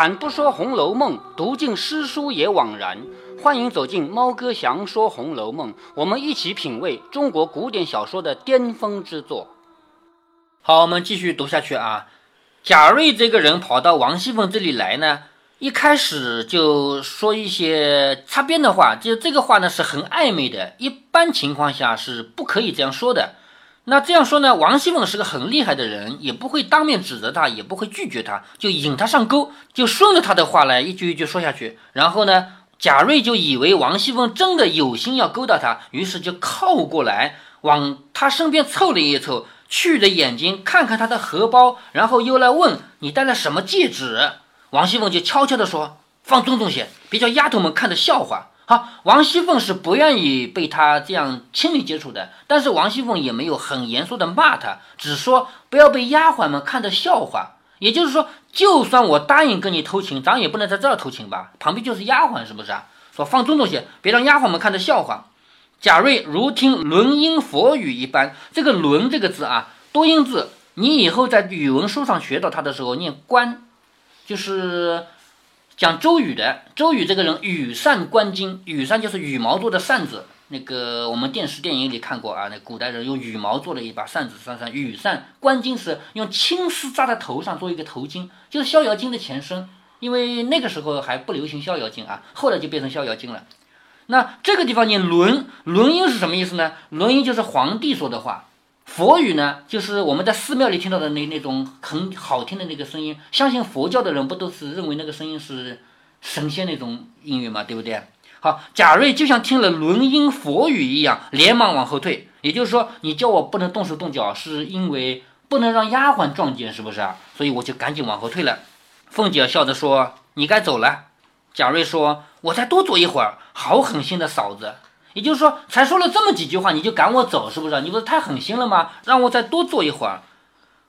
开坛不说《红楼梦》，读尽诗书也枉然。欢迎走进猫哥祥说《红楼梦》，我们一起品味中国古典小说的巅峰之作。好，我们继续读下去啊。贾瑞这个人跑到王熙凤这里来呢，一开始就说一些擦边的话，就这个话呢是很暧昧的，一般情况下是不可以这样说的。那这样说呢，王熙凤是个很厉害的人，也不会当面指责他，也不会拒绝他，就引他上钩，就顺着他的话来一句一句说下去。然后呢，贾瑞就以为王熙凤真的有心要勾搭他，于是就靠过来往他身边凑了一凑。去着眼睛看看他的荷包，然后又来问你戴了什么戒指。王熙凤就悄悄地说：“放尊重些，别叫丫头们看的笑话。”好，王熙凤是不愿意被他这样亲密接触的，但是王熙凤也没有很严肃的骂他，只说不要被丫鬟们看的笑话。也就是说，就算我答应跟你偷情，咱也不能在这儿偷情吧？旁边就是丫鬟，是不是啊？说放尊重些，别让丫鬟们看的笑话。贾瑞如听轮音佛语一般，这个“轮”这个字啊，多音字，你以后在语文书上学到它的时候念“关”，就是讲周瑜的。周瑜这个人羽扇纶巾，羽扇就是羽毛做的扇子。那个我们电视电影里看过啊，那古代人用羽毛做了一把扇子，扇扇羽扇纶巾是用青丝扎在头上做一个头巾，就是逍遥巾的前身。因为那个时候还不流行逍遥巾啊，后来就变成逍遥巾了。那这个地方念纶纶音是什么意思呢？纶音就是皇帝说的话，佛语呢就是我们在寺庙里听到的那那种很好听的那个声音。相信佛教的人不都是认为那个声音是神仙那种音乐嘛，对不对？好，贾瑞就像听了轮音佛语一样，连忙往后退。也就是说，你叫我不能动手动脚，是因为不能让丫鬟撞见，是不是啊？所以我就赶紧往后退了。凤姐笑着说：“你该走了。”贾瑞说：“我再多坐一会儿。”好狠心的嫂子，也就是说，才说了这么几句话，你就赶我走，是不是？你不是太狠心了吗？让我再多坐一会儿。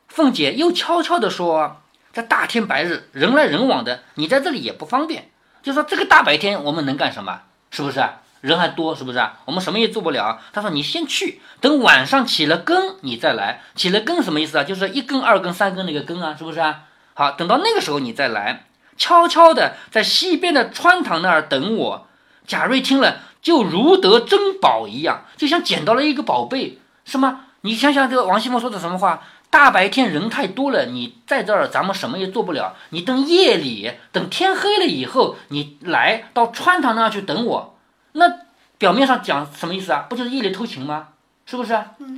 凤姐又悄悄地说：“这大天白日，人来人往的，你在这里也不方便。就说这个大白天，我们能干什么？是不是？人还多，是不是？我们什么也做不了。”他说：“你先去，等晚上起了更，你再来。起了更什么意思啊？就是一更、二更、三更那个更啊，是不是？好，等到那个时候你再来，悄悄的在西边的穿堂那儿等我。”贾瑞听了，就如得珍宝一样，就像捡到了一个宝贝，是吗？你想想，这个王熙凤说的什么话？大白天人太多了，你在这儿，咱们什么也做不了。你等夜里，等天黑了以后，你来到穿堂那儿去等我。那表面上讲什么意思啊？不就是夜里偷情吗？是不是？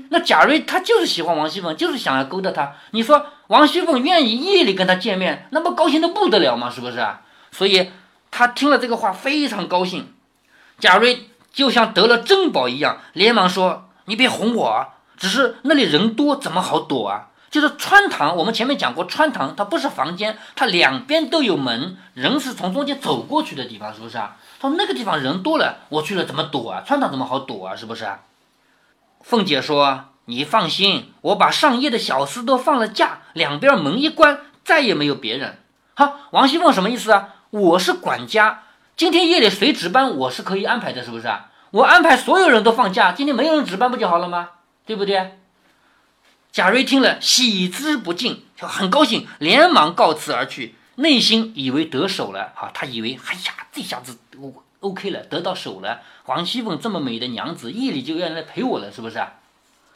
那贾瑞他就是喜欢王熙凤，就是想要勾搭她。你说王熙凤愿意夜里跟他见面，那不高兴的不得了吗？是不是啊？所以。他听了这个话，非常高兴。贾瑞就像得了珍宝一样，连忙说：“你别哄我，只是那里人多，怎么好躲啊？就是穿堂，我们前面讲过，穿堂它不是房间，它两边都有门，人是从中间走过去的地方，是不是啊？他说那个地方人多了，我去了怎么躲啊？穿堂怎么好躲啊？是不是？”凤姐说：“你放心，我把上夜的小厮都放了假，两边门一关，再也没有别人。”好，王熙凤什么意思啊？我是管家，今天夜里谁值班，我是可以安排的，是不是啊？我安排所有人都放假，今天没有人值班不就好了吗？对不对？贾瑞听了，喜之不尽，就很高兴，连忙告辞而去，内心以为得手了。哈，他以为，哎呀，这下子 OK 了，得到手了。王熙凤这么美的娘子，夜里就要来陪我了，是不是啊？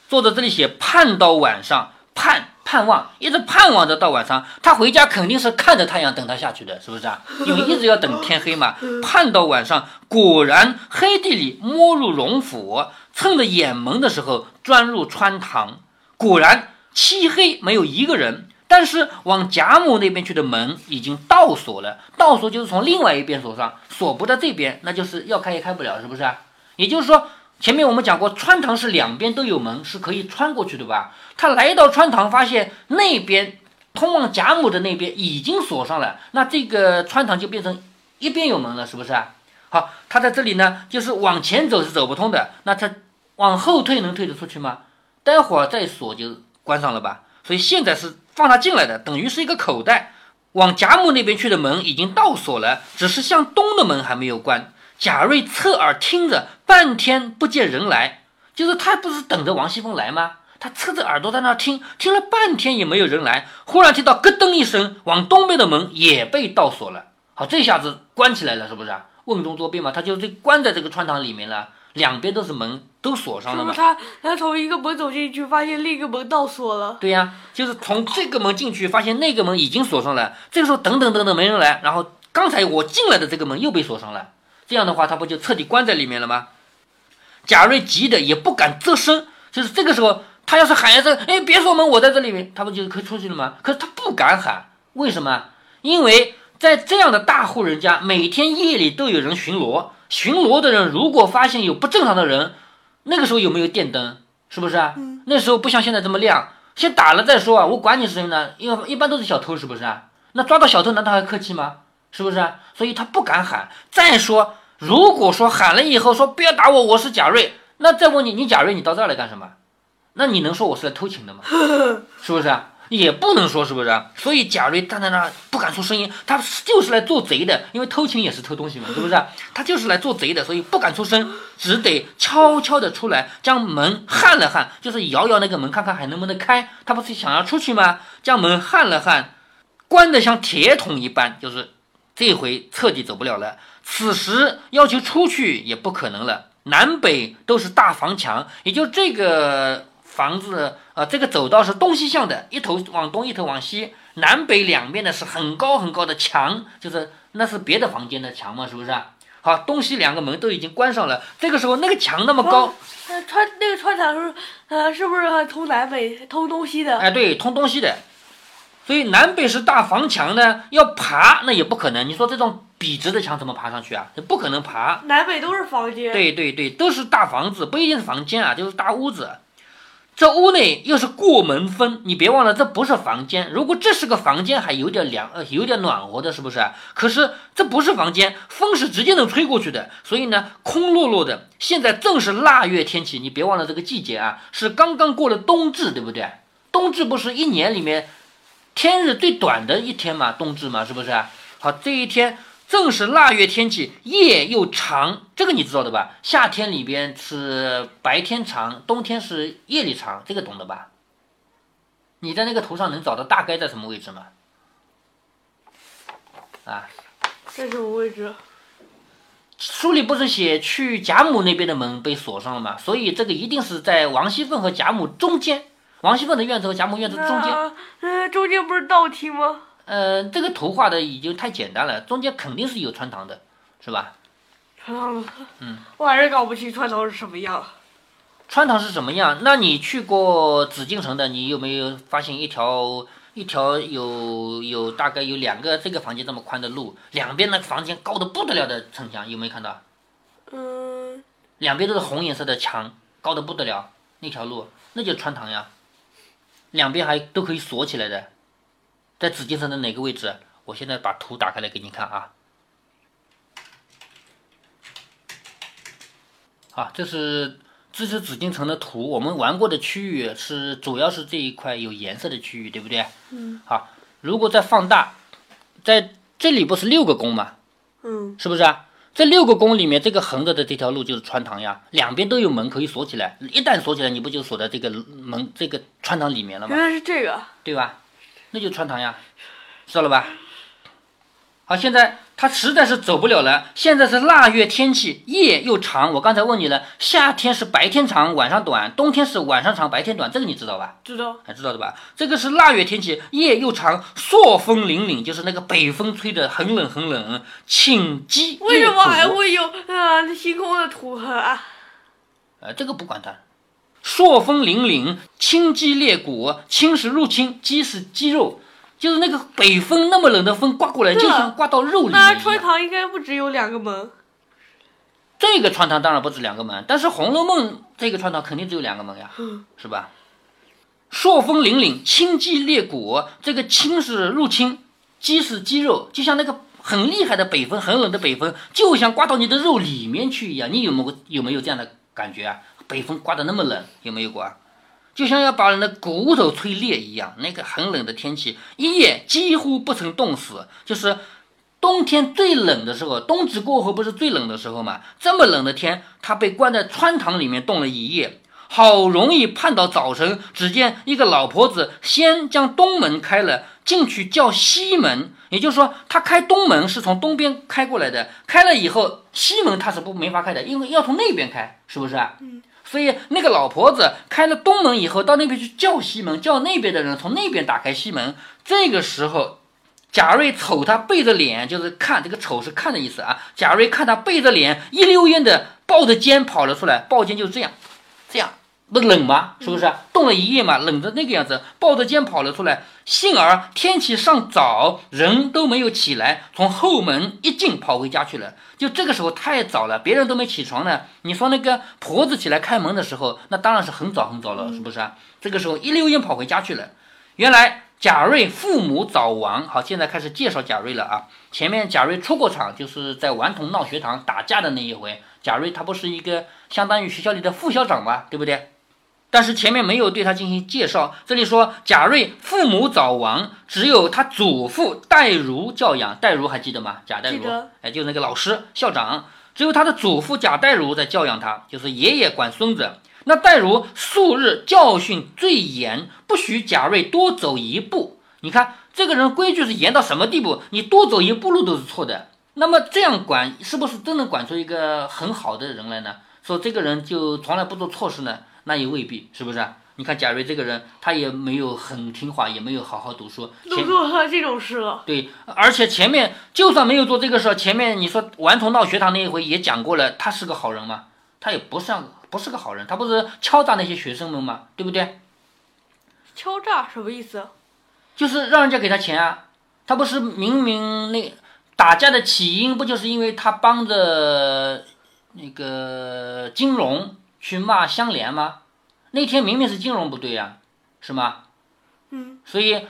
坐在这里写，盼到晚上，盼。盼望一直盼望着到晚上，他回家肯定是看着太阳等他下去的，是不是啊？因为一直要等天黑嘛。盼到晚上，果然黑地里摸入荣府，趁着眼蒙的时候钻入穿堂，果然漆黑，没有一个人。但是往贾母那边去的门已经倒锁了，倒锁就是从另外一边锁上，锁不在这边，那就是要开也开不了，是不是啊？也就是说。前面我们讲过，穿堂是两边都有门，是可以穿过去的吧？他来到穿堂，发现那边通往贾母的那边已经锁上了，那这个穿堂就变成一边有门了，是不是啊？好，他在这里呢，就是往前走是走不通的，那他往后退能退得出去吗？待会儿再锁就关上了吧？所以现在是放他进来的，等于是一个口袋。往贾母那边去的门已经倒锁了，只是向东的门还没有关。贾瑞侧耳听着，半天不见人来，就是他不是等着王熙凤来吗？他侧着耳朵在那听，听了半天也没有人来。忽然听到咯噔一声，往东边的门也被倒锁了。好，这下子关起来了，是不是？瓮中捉鳖嘛，他就这关在这个穿堂里面了，两边都是门，都锁上了嘛。他他从一个门走进去，发现另一个门倒锁了。对呀，就是从这个门进去，发现那个门已经锁上了。这个时候等等等等没人来，然后刚才我进来的这个门又被锁上了。这样的话，他不就彻底关在里面了吗？贾瑞急得也不敢吱声，就是这个时候。他要是喊一声“哎，别锁门，我在这里面”，他不就可以出去了吗？可是他不敢喊，为什么？因为在这样的大户人家，每天夜里都有人巡逻。巡逻的人如果发现有不正常的人，那个时候有没有电灯？是不是啊？那时候不像现在这么亮，先打了再说啊！我管你是谁呢？因为一般都是小偷，是不是啊？那抓到小偷难道还客气吗？是不是啊？所以他不敢喊。再说，如果说喊了以后说不要打我，我是贾瑞，那再问你，你贾瑞，你到这儿来干什么？那你能说我是来偷情的吗？是不是啊？也不能说，是不是？所以贾瑞站在那不敢出声音，他就是来做贼的，因为偷情也是偷东西嘛，是不是？他就是来做贼的，所以不敢出声，只得悄悄的出来，将门焊了焊，就是摇摇那个门，看看还能不能开。他不是想要出去吗？将门焊了焊，关得像铁桶一般，就是这回彻底走不了了。此时要求出去也不可能了，南北都是大房墙，也就这个。房子啊，这个走道是东西向的，一头往东，一头往西，南北两面呢是很高很高的墙，就是那是别的房间的墙嘛，是不是？好，东西两个门都已经关上了，这个时候那个墙那么高，穿那个穿墙是呃是不是通南北通东西的？哎，对，通东西的，所以南北是大房墙呢，要爬那也不可能。你说这种笔直的墙怎么爬上去啊？不可能爬。南北都是房间。对对对，都是大房子，不一定是房间啊，就是大屋子。这屋内又是过门风，你别忘了，这不是房间。如果这是个房间，还有点凉，呃，有点暖和的，是不是？可是这不是房间，风是直接能吹过去的，所以呢，空落落的。现在正是腊月天气，你别忘了这个季节啊，是刚刚过了冬至，对不对？冬至不是一年里面天日最短的一天嘛，冬至嘛，是不是？好，这一天。正是腊月天气，夜又长，这个你知道的吧？夏天里边是白天长，冬天是夜里长，这个懂的吧？你在那个图上能找到大概在什么位置吗？啊？在什么位置？书里不是写去贾母那边的门被锁上了吗？所以这个一定是在王熙凤和贾母中间，王熙凤的院子和贾母院子中间。嗯，中间不是倒梯吗？呃，这个图画的已经太简单了，中间肯定是有穿堂的，是吧？穿堂，嗯，我还是搞不清穿堂是什么样。穿堂是什么样？那你去过紫禁城的，你有没有发现一条一条有有大概有两个这个房间这么宽的路，两边那个房间高的不得了的城墙，有没有看到？嗯。两边都是红颜色的墙，高的不得了，那条路那就穿堂呀，两边还都可以锁起来的。在紫禁城的哪个位置？我现在把图打开来给你看啊。好，这是这是紫禁城的图。我们玩过的区域是主要是这一块有颜色的区域，对不对？嗯。好，如果再放大，在这里不是六个宫吗？嗯。是不是啊？这六个宫里面，这个横着的这条路就是穿堂呀，两边都有门可以锁起来。一旦锁起来，你不就锁在这个门这个穿堂里面了吗？原来是这个。对吧？那就穿堂呀，知道了吧？好，现在他实在是走不了了。现在是腊月天气，夜又长。我刚才问你了，夏天是白天长，晚上短；冬天是晚上长，白天短。这个你知道吧？知道，还知道的吧？这个是腊月天气，夜又长，朔风凛凛，就是那个北风吹得很冷很冷。请鸡为什么还会有啊星空的图啊？呃，这个不管它。朔风凛凛，青鸡裂骨。青是入侵，鸡是鸡肉，就是那个北风那么冷的风刮过来，就像刮到肉里面那穿堂应该不只有两个门。这个穿堂当然不止两个门，但是《红楼梦》这个穿堂肯定只有两个门呀，是吧？朔风凛凛，青鸡裂骨。这个青是入侵，鸡是鸡肉，就像那个很厉害的北风，很冷的北风，就像刮到你的肉里面去一样。你有没有有没有这样的感觉啊？北风刮得那么冷，有没有过啊？就像要把人的骨头吹裂一样。那个很冷的天气，一夜几乎不曾冻死。就是冬天最冷的时候，冬至过后不是最冷的时候嘛？这么冷的天，他被关在穿堂里面冻了一夜。好容易盼到早晨，只见一个老婆子先将东门开了，进去叫西门。也就是说，他开东门是从东边开过来的，开了以后，西门他是不没法开的，因为要从那边开，是不是啊？嗯。所以那个老婆子开了东门以后，到那边去叫西门，叫那边的人从那边打开西门。这个时候，贾瑞瞅他背着脸，就是看这个瞅是看的意思啊。贾瑞看他背着脸，一溜烟的抱着肩跑了出来，抱肩就是这样，这样。不冷吗？是不是冻了一夜嘛？冷的那个样子，抱着肩跑了出来。幸而天气尚早，人都没有起来，从后门一进跑回家去了。就这个时候太早了，别人都没起床呢。你说那个婆子起来开门的时候，那当然是很早很早了，是不是啊？这个时候一溜烟跑回家去了。原来贾瑞父母早亡。好，现在开始介绍贾瑞了啊。前面贾瑞出过场，就是在顽童闹学堂打架的那一回。贾瑞他不是一个相当于学校里的副校长嘛，对不对？但是前面没有对他进行介绍，这里说贾瑞父母早亡，只有他祖父戴如教养。戴如还记得吗？贾戴如，哎，就是那个老师校长。只有他的祖父贾代儒在教养他，就是爷爷管孙子。那代儒素日教训最严，不许贾瑞多走一步。你看这个人规矩是严到什么地步？你多走一步路都是错的。那么这样管是不是真能管出一个很好的人来呢？说这个人就从来不做错事呢？那也未必，是不是？你看贾瑞这个人，他也没有很听话，也没有好好读书，都做这种事了。对，而且前面就算没有做这个事，前面你说顽童闹学堂那一回也讲过了，他是个好人吗？他也不像不是个好人，他不是敲诈那些学生们吗？对不对？敲诈什么意思？就是让人家给他钱啊！他不是明明那打架的起因不就是因为他帮着那个金融？去骂香莲吗？那天明明是金融不对呀，是吗？嗯。所以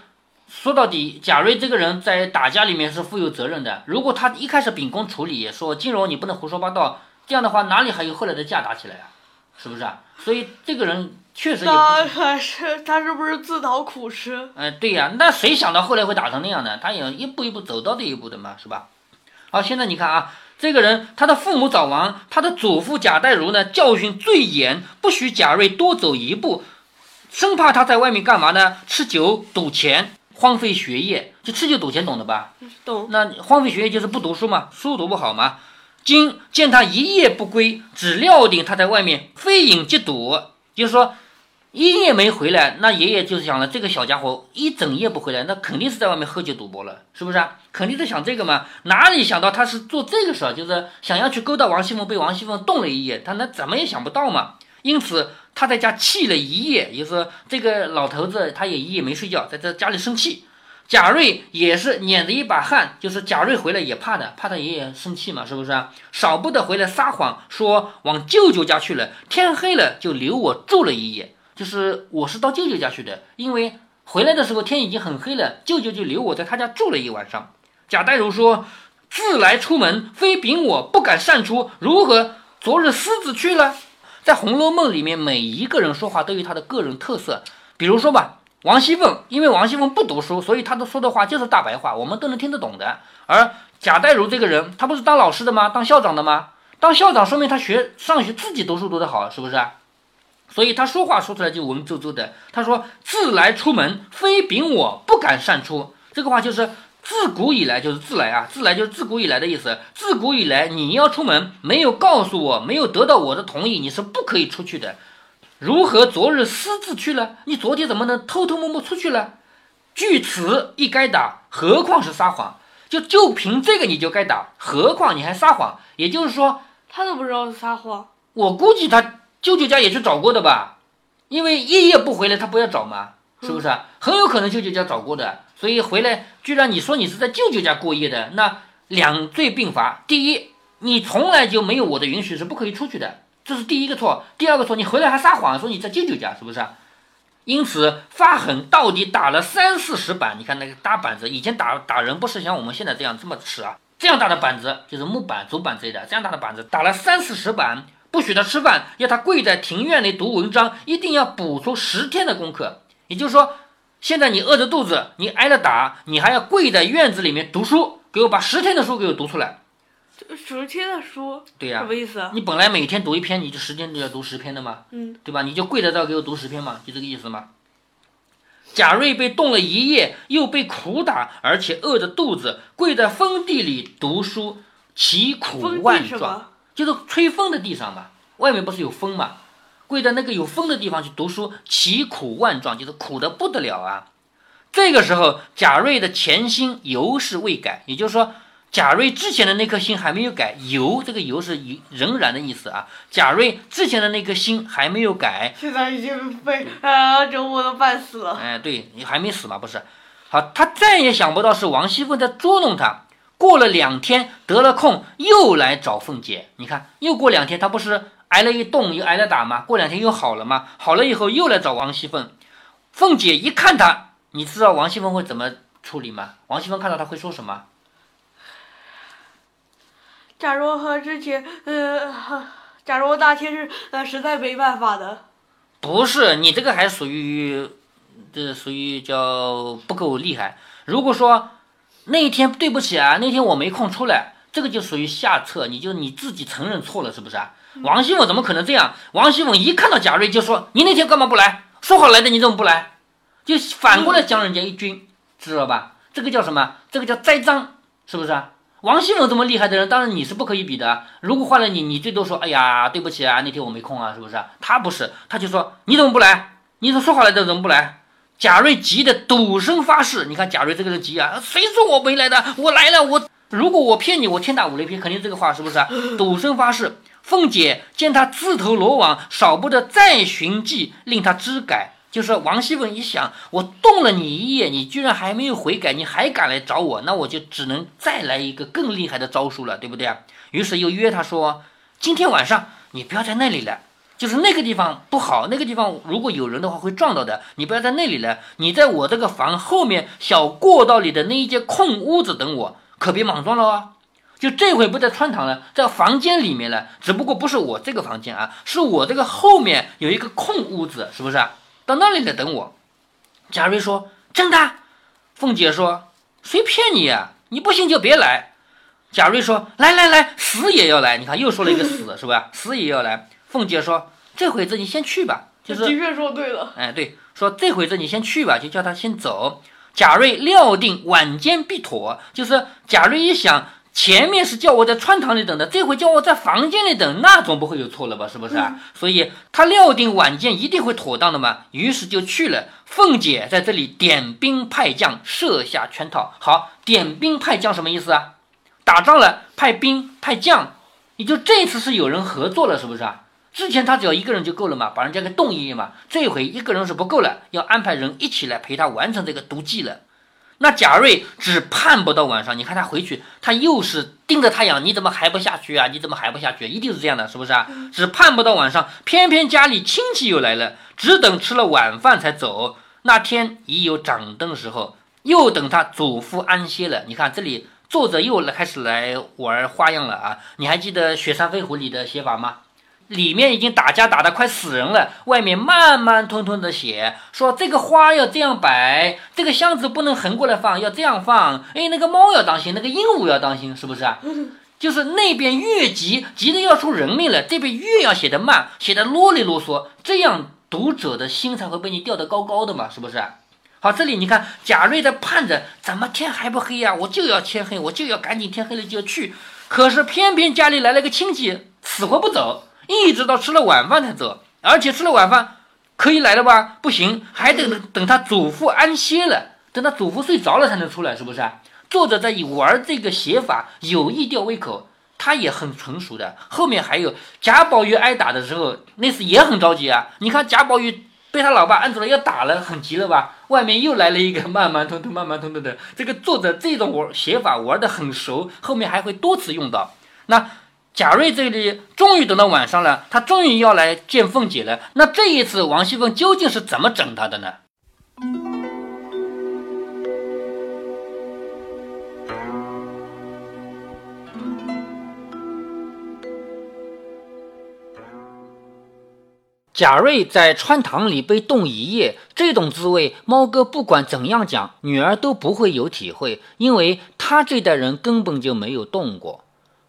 说到底，贾瑞这个人在打架里面是负有责任的。如果他一开始秉公处理，说金融你不能胡说八道，这样的话哪里还有后来的架打起来啊？是不是啊？所以这个人确实也他是他是不是自讨苦吃？哎，对呀，那谁想到后来会打成那样呢？他也一步一步走到这一步的嘛，是吧？好，现在你看啊。这个人，他的父母早亡，他的祖父贾代儒呢，教训最严，不许贾瑞多走一步，生怕他在外面干嘛呢？吃酒赌钱，荒废学业。就吃酒赌钱，懂的吧？懂。那荒废学业就是不读书嘛，书读不好嘛。今见他一夜不归，只料定他在外面非饮即赌，就是说。一夜没回来，那爷爷就是想了，这个小家伙一整夜不回来，那肯定是在外面喝酒赌博了，是不是啊？肯定在想这个嘛？哪里想到他是做这个事儿，就是想要去勾搭王熙凤，被王熙凤动了一夜，他那怎么也想不到嘛。因此他在家气了一夜，就是这个老头子他也一夜没睡觉，在这家里生气。贾瑞也是捻着一把汗，就是贾瑞回来也怕的，怕他爷爷生气嘛，是不是啊？少不得回来撒谎，说往舅舅家去了，天黑了就留我住了一夜。就是我是到舅舅家去的，因为回来的时候天已经很黑了，舅舅就留我在他家住了一晚上。贾代儒说：“自来出门，非禀我不敢擅出，如何？昨日私自去了。”在《红楼梦》里面，每一个人说话都有他的个人特色。比如说吧，王熙凤，因为王熙凤不读书，所以她的说的话就是大白话，我们都能听得懂的。而贾代儒这个人，他不是当老师的吗？当校长的吗？当校长说明他学上学自己读书读得好，是不是？所以他说话说出来就文绉绉的。他说：“自来出门，非禀我不敢擅出。”这个话就是自古以来就是自来啊，自来就是自古以来的意思。自古以来，你要出门，没有告诉我，没有得到我的同意，你是不可以出去的。如何昨日私自去了？你昨天怎么能偷偷摸摸出去了？据此一该打，何况是撒谎？就就凭这个你就该打，何况你还撒谎？也就是说，他都不知道是撒谎。我估计他。舅舅家也去找过的吧，因为夜夜不回来，他不要找吗？是不是？很有可能舅舅家找过的，所以回来居然你说你是在舅舅家过夜的，那两罪并罚。第一，你从来就没有我的允许是不可以出去的，这是第一个错。第二个错，你回来还撒谎说你在舅舅家，是不是？因此发狠到底打了三四十板。你看那个大板子，以前打打人不是像我们现在这样这么吃啊，这样大的板子就是木板、竹板之类的，这样大的板子打了三四十板。不许他吃饭，要他跪在庭院里读文章，一定要补出十天的功课。也就是说，现在你饿着肚子，你挨了打，你还要跪在院子里面读书，给我把十天的书给我读出来。十天的书，对呀、什么意思啊？你本来每天读一篇，你就十天就要读十篇的嘛，嗯，对吧？你就跪在这儿给我读十篇嘛，就这个意思嘛。贾瑞被冻了一夜，又被苦打，而且饿着肚子，跪在封地里读书，其苦万状。就是吹风的地上嘛，外面不是有风嘛，跪在那个有风的地方去读书，其苦万状，就是苦的不得了啊。这个时候，贾瑞的前心犹是未改，也就是说，贾瑞之前的那颗心还没有改，犹这个犹是仍然的意思啊。贾瑞之前的那颗心还没有改，现在已经被啊折磨的半死了。哎，对你还没死嘛，不是？好，他再也想不到是王熙凤在捉弄他。过了两天，得了空又来找凤姐。你看，又过两天，他不是挨了一冻，又挨了打吗？过两天又好了吗？好了以后又来找王熙凤。凤姐一看他，你知道王熙凤会怎么处理吗？王熙凤看到他会说什么？假如和之前，呃，假如那天是呃实在没办法的，不是，你这个还属于，这属于叫不够厉害。如果说那一天对不起啊，那天我没空出来，这个就属于下策，你就你自己承认错了，是不是啊？王熙凤怎么可能这样？王熙凤一看到贾瑞就说：“你那天干嘛不来？说好来的，你怎么不来？”就反过来将人家一军，知道吧？这个叫什么？这个叫栽赃，是不是啊？王熙凤这么厉害的人，当然你是不可以比的。如果换了你，你最多说：“哎呀，对不起啊，那天我没空啊，是不是啊？”他不是，他就说：“你怎么不来？你说说好来的怎么不来？”贾瑞急得赌声发誓。你看贾瑞这个人急啊，谁说我没来的？我来了，我如果我骗你，我天打五雷劈，肯定这个话是不是啊？赌声发誓。凤姐见他自投罗网，少不得再寻计，令他知改。就是王熙凤一想，我动了你一夜，你居然还没有悔改，你还敢来找我，那我就只能再来一个更厉害的招数了，对不对啊？于是又约他说，今天晚上你不要在那里了，就是那个地方不好，那个地方如果有人的话会撞到的，你不要在那里了，你在我这个房后面小过道里的那一间空屋子等我，可别莽撞了啊！就这回不在穿堂了，在房间里面了，只不过不是我这个房间啊，是我这个后面有一个空屋子，是不是？到那里来等我。贾瑞说：“真的？”凤姐说：“谁骗你呀、你不信就别来。”贾瑞说：“来来来，死也要来。”你看又说了一个死，是吧？死也要来。凤姐说：“这回子你先去吧。”就是的确说对了。哎，对，说这回子你先去吧，就叫他先走。贾瑞料定晚间必妥，就是贾瑞一想，前面是叫我在穿堂里等的，这回叫我在房间里等，那总不会有错了吧？是不是啊？所以他料定晚间一定会妥当的嘛，于是就去了。凤姐在这里点兵派将，设下圈套。好，点兵派将什么意思啊？打仗了，派兵派将，也就这次是有人合作了，是不是啊？之前他只要一个人就够了嘛，把人家给动一夜嘛。这回一个人是不够了，要安排人一起来陪他完成这个毒计了。那贾瑞只盼不到晚上，你看他回去，他又是盯着太阳，你怎么还不下去啊？你怎么还不下去？一定是这样的，是不是啊？只盼不到晚上，偏偏家里亲戚又来了，只等吃了晚饭才走。那天已有掌灯时候，又等他祖父安歇了。你看这里作者又来开始来玩花样了啊！你还记得《雪山飞狐》里的写法吗？里面已经打架打得快死人了，外面慢慢吞吞的写，说这个花要这样摆，这个箱子不能横过来放，要这样放。哎，那个猫要当心，那个鹦鹉要当心，是不是啊？就是那边越急，急得要出人命了，这边越要写得慢，写得啰里啰嗦，这样读者的心才会被你吊得高高的嘛，是不是啊？好，这里你看贾瑞在盼着，怎么天还不黑呀、我就要天黑，我就要赶紧天黑了就要去。可是偏偏家里来了个亲戚，死活不走。一直到吃了晚饭才走，而且吃了晚饭可以来了吧？不行，还得等他祖父安歇了，等他祖父睡着了才能出来，是不是啊？作者在玩这个写法，有意吊胃口，他也很成熟的。后面还有贾宝玉挨打的时候，那次也很着急啊。你看贾宝玉被他老爸按住了要打了，很急了吧？外面又来了一个慢慢吞吞、慢慢吞吞的。这个作者这种玩写法玩的很熟，后面还会多次用到。那。贾瑞这里终于等到晚上了，他终于要来见凤姐了。那这一次王熙凤究竟是怎么整他的呢？贾瑞在穿堂里被冻一夜，这种滋味，猫哥不管怎样讲，女儿都不会有体会，因为他这代人根本就没有冻过。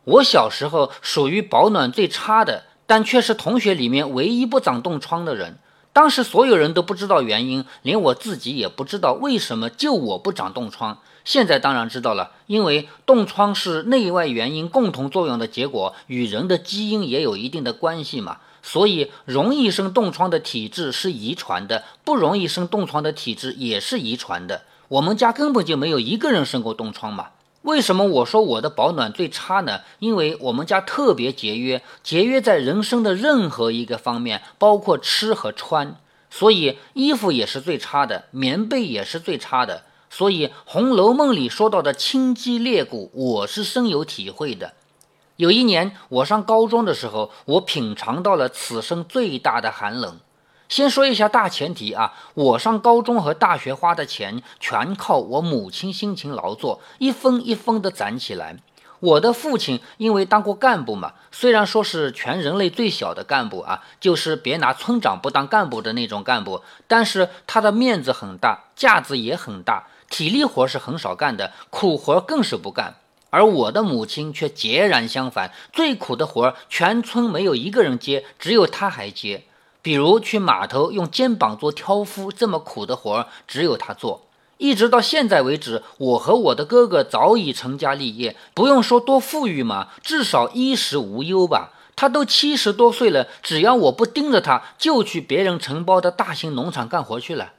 我小时候属于保暖最差的，但却是同学里面唯一不长冻疮的人。当时所有人都不知道原因，连我自己也不知道为什么就我不长冻疮。现在当然知道了，因为冻疮是内外原因共同作用的结果，与人的基因也有一定的关系嘛。所以，容易生冻疮的体质是遗传的，不容易生冻疮的体质也是遗传的。我们家根本就没有一个人生过冻疮嘛。为什么我说我的保暖最差呢？因为我们家特别节约，节约在人生的任何一个方面，包括吃和穿。所以衣服也是最差的，棉被也是最差的。所以《红楼梦》里说到的清肌裂骨，我是深有体会的。有一年我上高中的时候，我品尝到了此生最大的寒冷。先说一下大前提啊，我上高中和大学花的钱全靠我母亲辛勤劳作，一分一分的攒起来。我的父亲因为当过干部嘛，虽然说是全人类最小的干部啊，就是别拿村长不当干部的那种干部，但是他的面子很大，架子也很大，体力活是很少干的，苦活更是不干。而我的母亲却截然相反，最苦的活全村没有一个人接，只有他还接。比如去码头用肩膀做挑夫这么苦的活儿，只有他做。一直到现在为止，我和我的哥哥早已成家立业，不用说多富裕嘛，至少衣食无忧吧。他都七十多岁了，只要我不盯着他，就去别人承包的大型农场干活去了。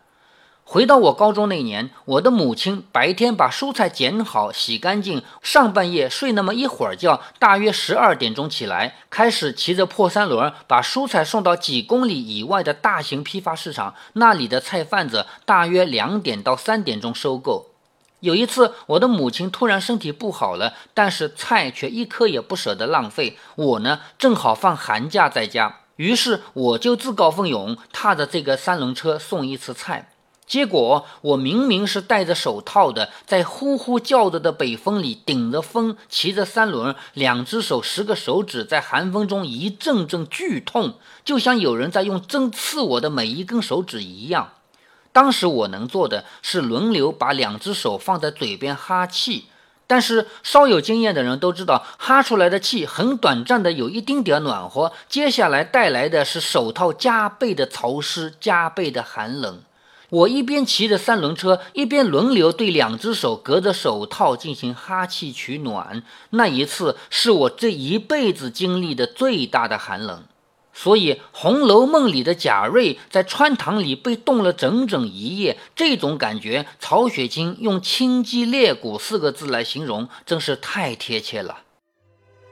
回到我高中那年，我的母亲白天把蔬菜剪好、洗干净，上半夜睡那么一会儿觉，大约十二点钟起来，开始骑着破三轮把蔬菜送到几公里以外的大型批发市场。那里的菜贩子大约两点到三点钟收购。有一次，我的母亲突然身体不好了，但是菜却一颗也不舍得浪费。我呢，正好放寒假在家，于是我就自告奋勇，踏着这个三轮车送一次菜。结果我明明是戴着手套的，在呼呼叫着的北风里顶着风骑着三轮，两只手十个手指在寒风中一阵阵剧痛，就像有人在用针刺我的每一根手指一样。当时我能做的是轮流把两只手放在嘴边哈气，但是稍有经验的人都知道，哈出来的气很短暂的有一丁点暖和，接下来带来的是手套加倍的潮湿，加倍的寒冷。我一边骑着三轮车，一边轮流对两只手隔着手套进行哈气取暖。那一次是我这一辈子经历的最大的寒冷。所以，《红楼梦》里的贾瑞在穿堂里被冻了整整一夜，这种感觉，曹雪芹用“清肌裂骨”四个字来形容，真是太贴切了。